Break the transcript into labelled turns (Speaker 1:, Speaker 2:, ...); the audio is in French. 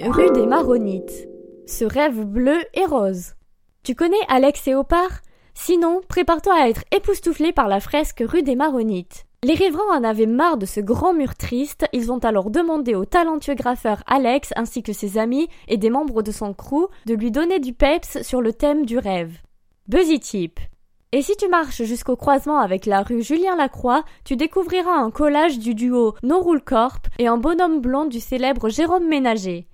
Speaker 1: Rue des Maronites. Ce rêve bleu et rose. Tu connais Alex et Opar? Sinon, prépare-toi à être époustouflé par la fresque rue des Maronites. Les riverains en avaient marre de ce grand mur triste, ils ont alors demandé au talentueux graffeur Alex ainsi que ses amis et des membres de son crew de lui donner du peps sur le thème du rêve. Buzzy Tip. Et si tu marches jusqu'au croisement avec la rue Julien Lacroix, tu découvriras un collage du duo No Rule Corp et un bonhomme blond du célèbre Jérôme Ménager.